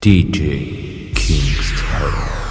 DJ King's When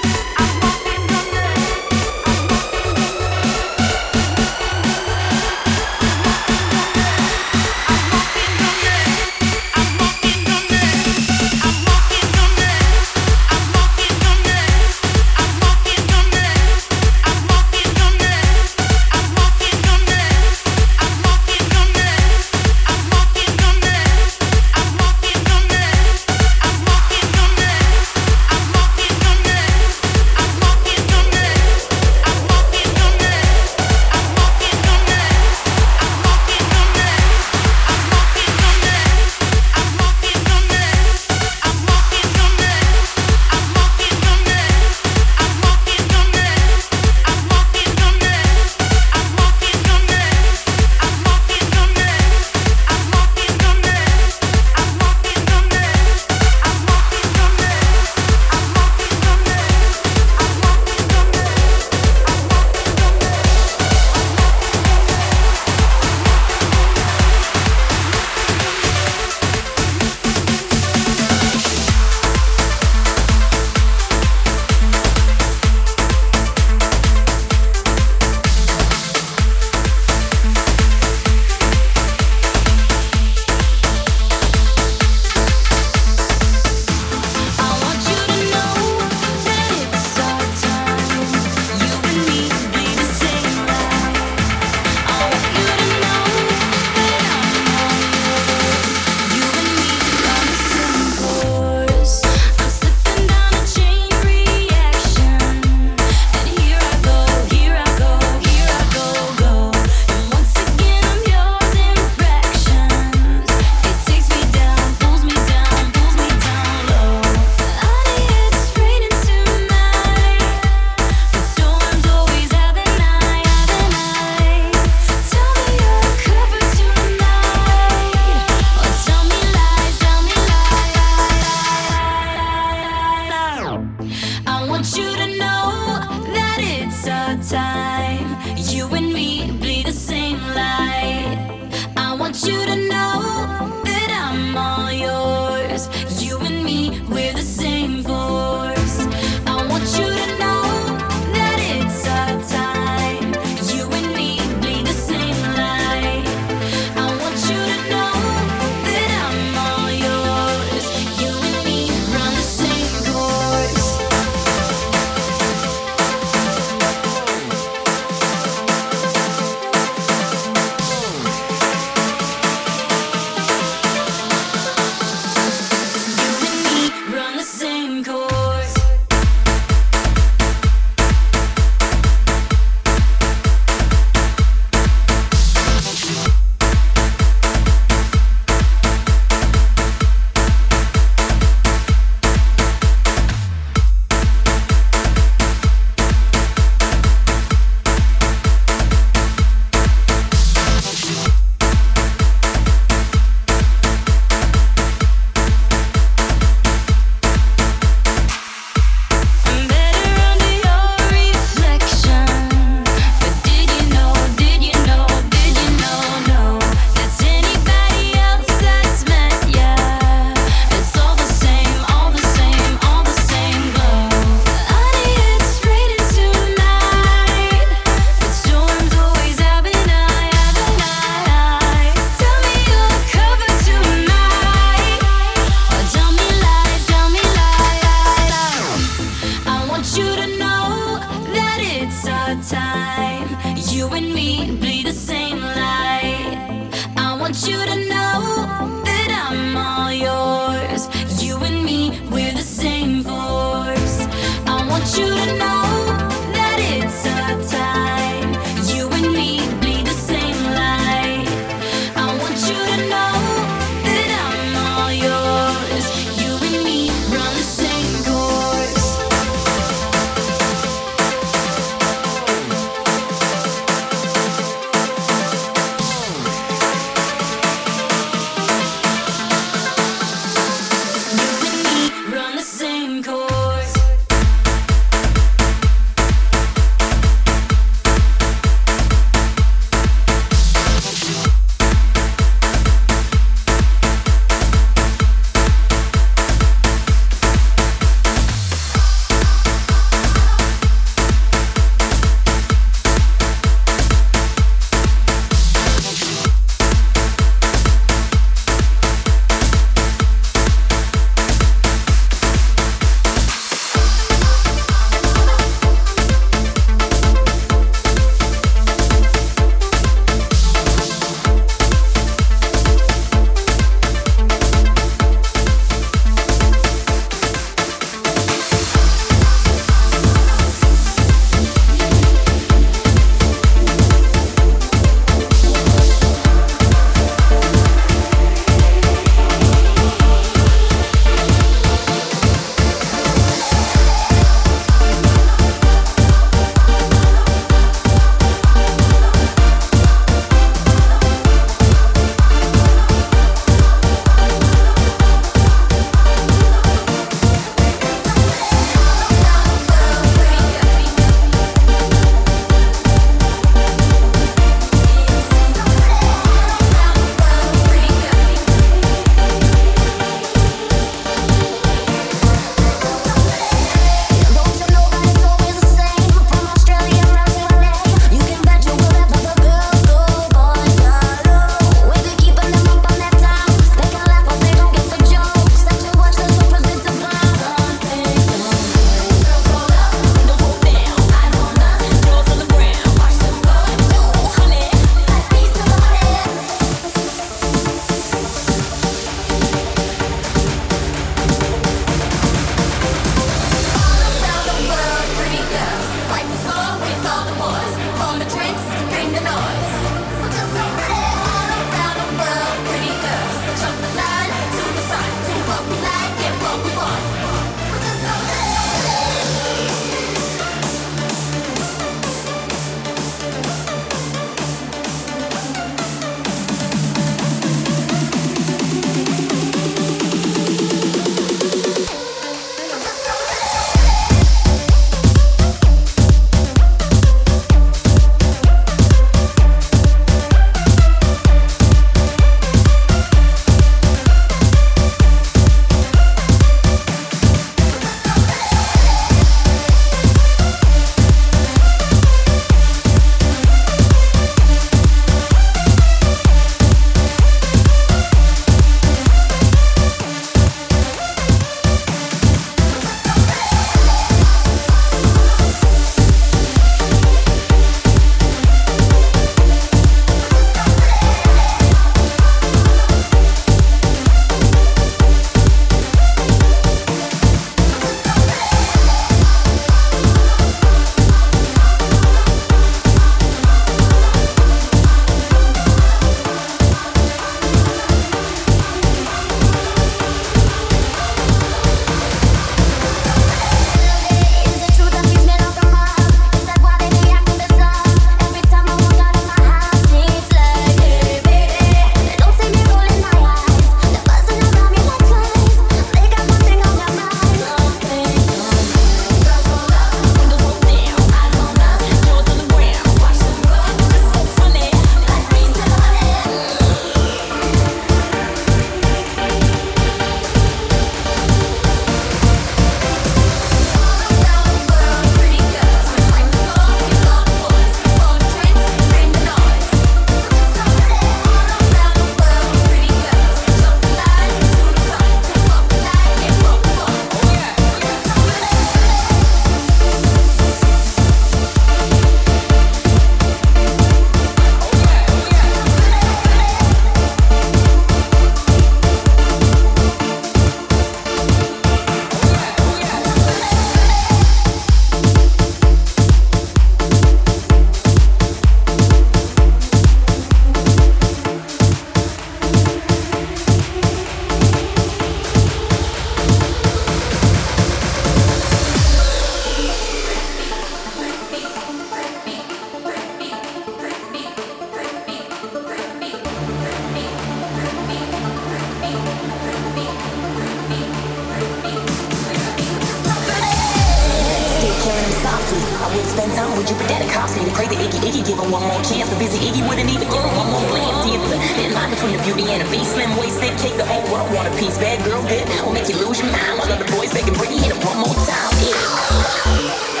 time with you, but that cops need to crazy Iggy. Iggy give him one more chance, The busy Iggy wouldn't even give him one more glance. See, it's line between the beauty and the beast. Slim waist, thick cake, the whole world want a piece. Bad girl, good, will make you lose your mind. While other boys begging, Britney, hit him one more time. Yeah.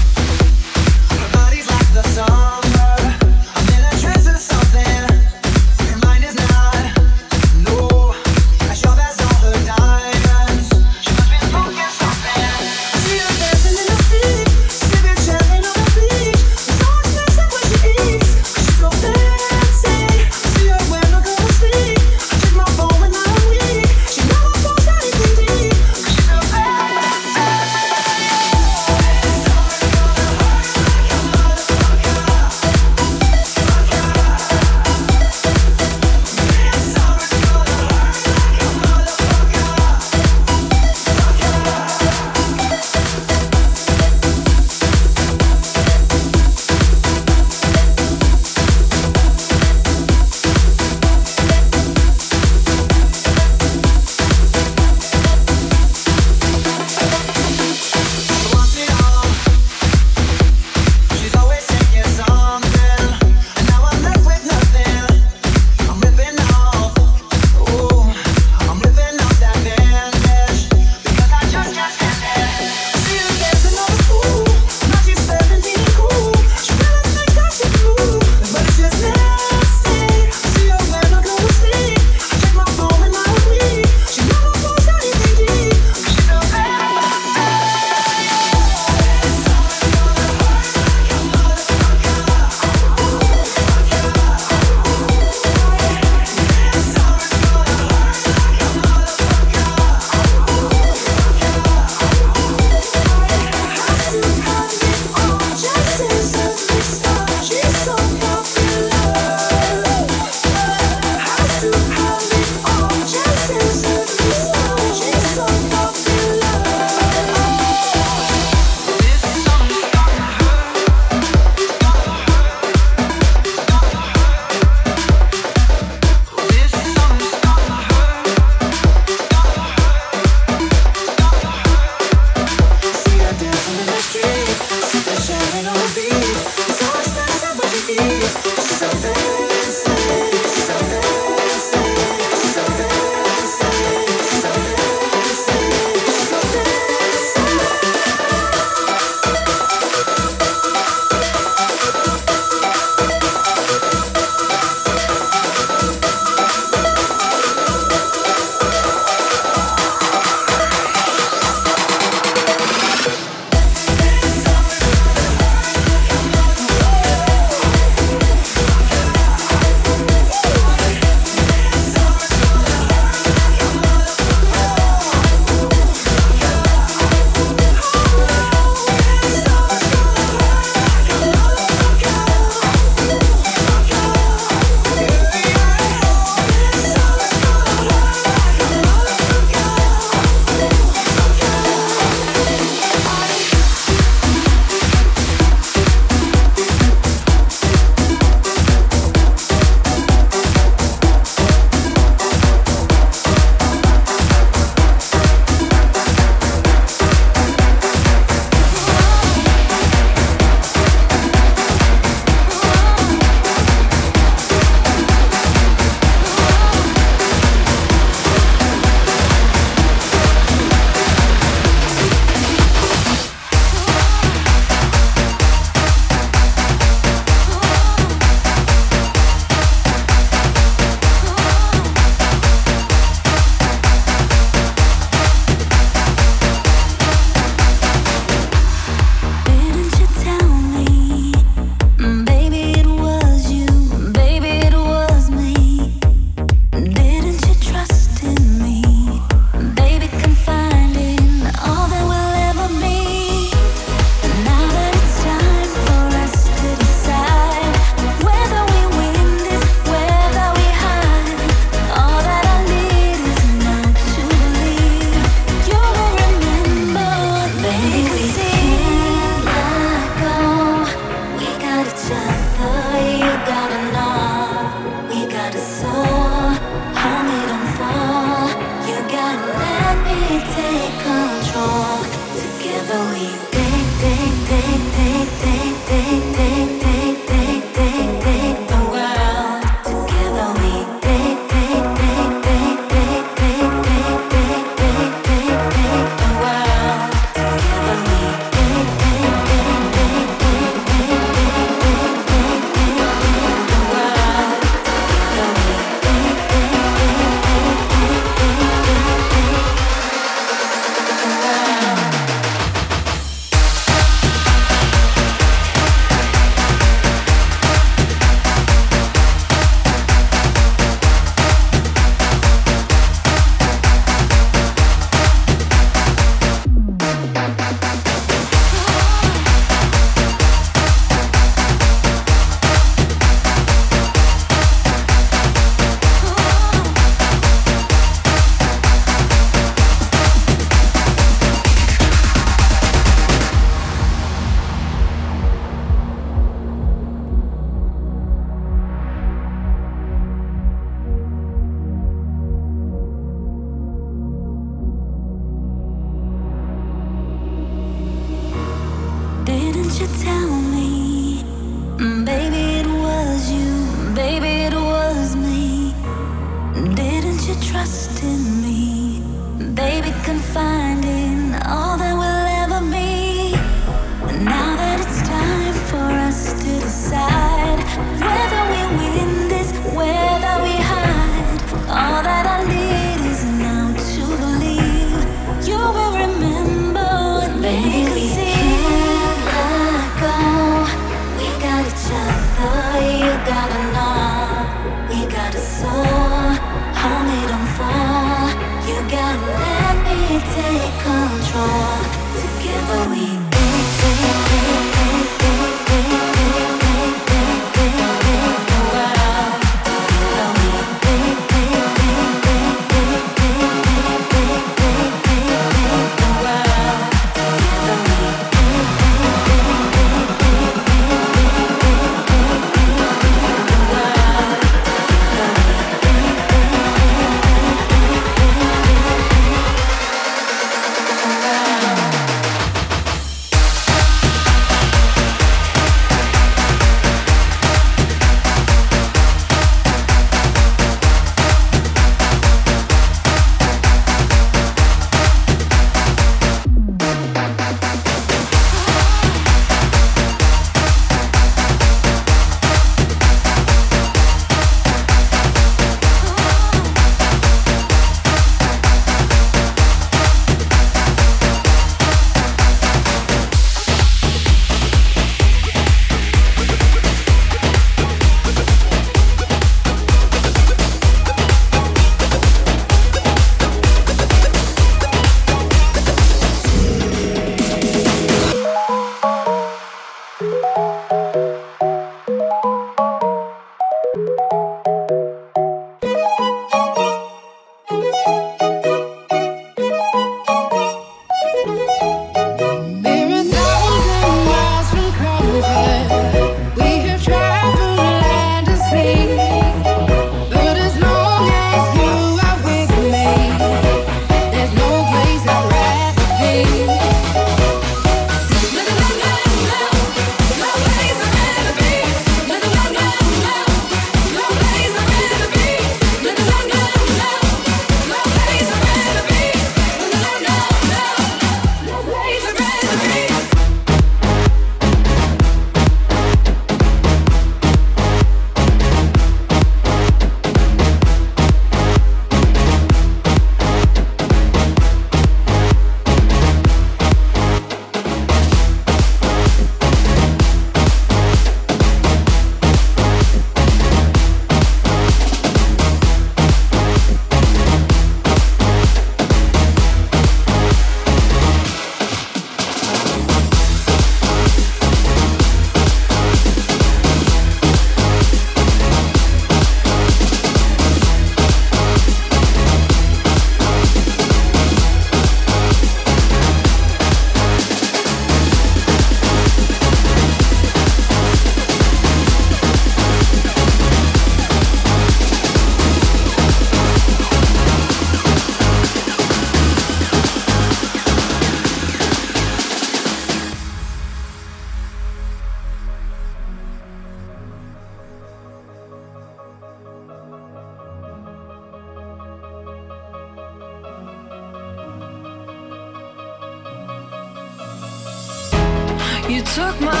Put my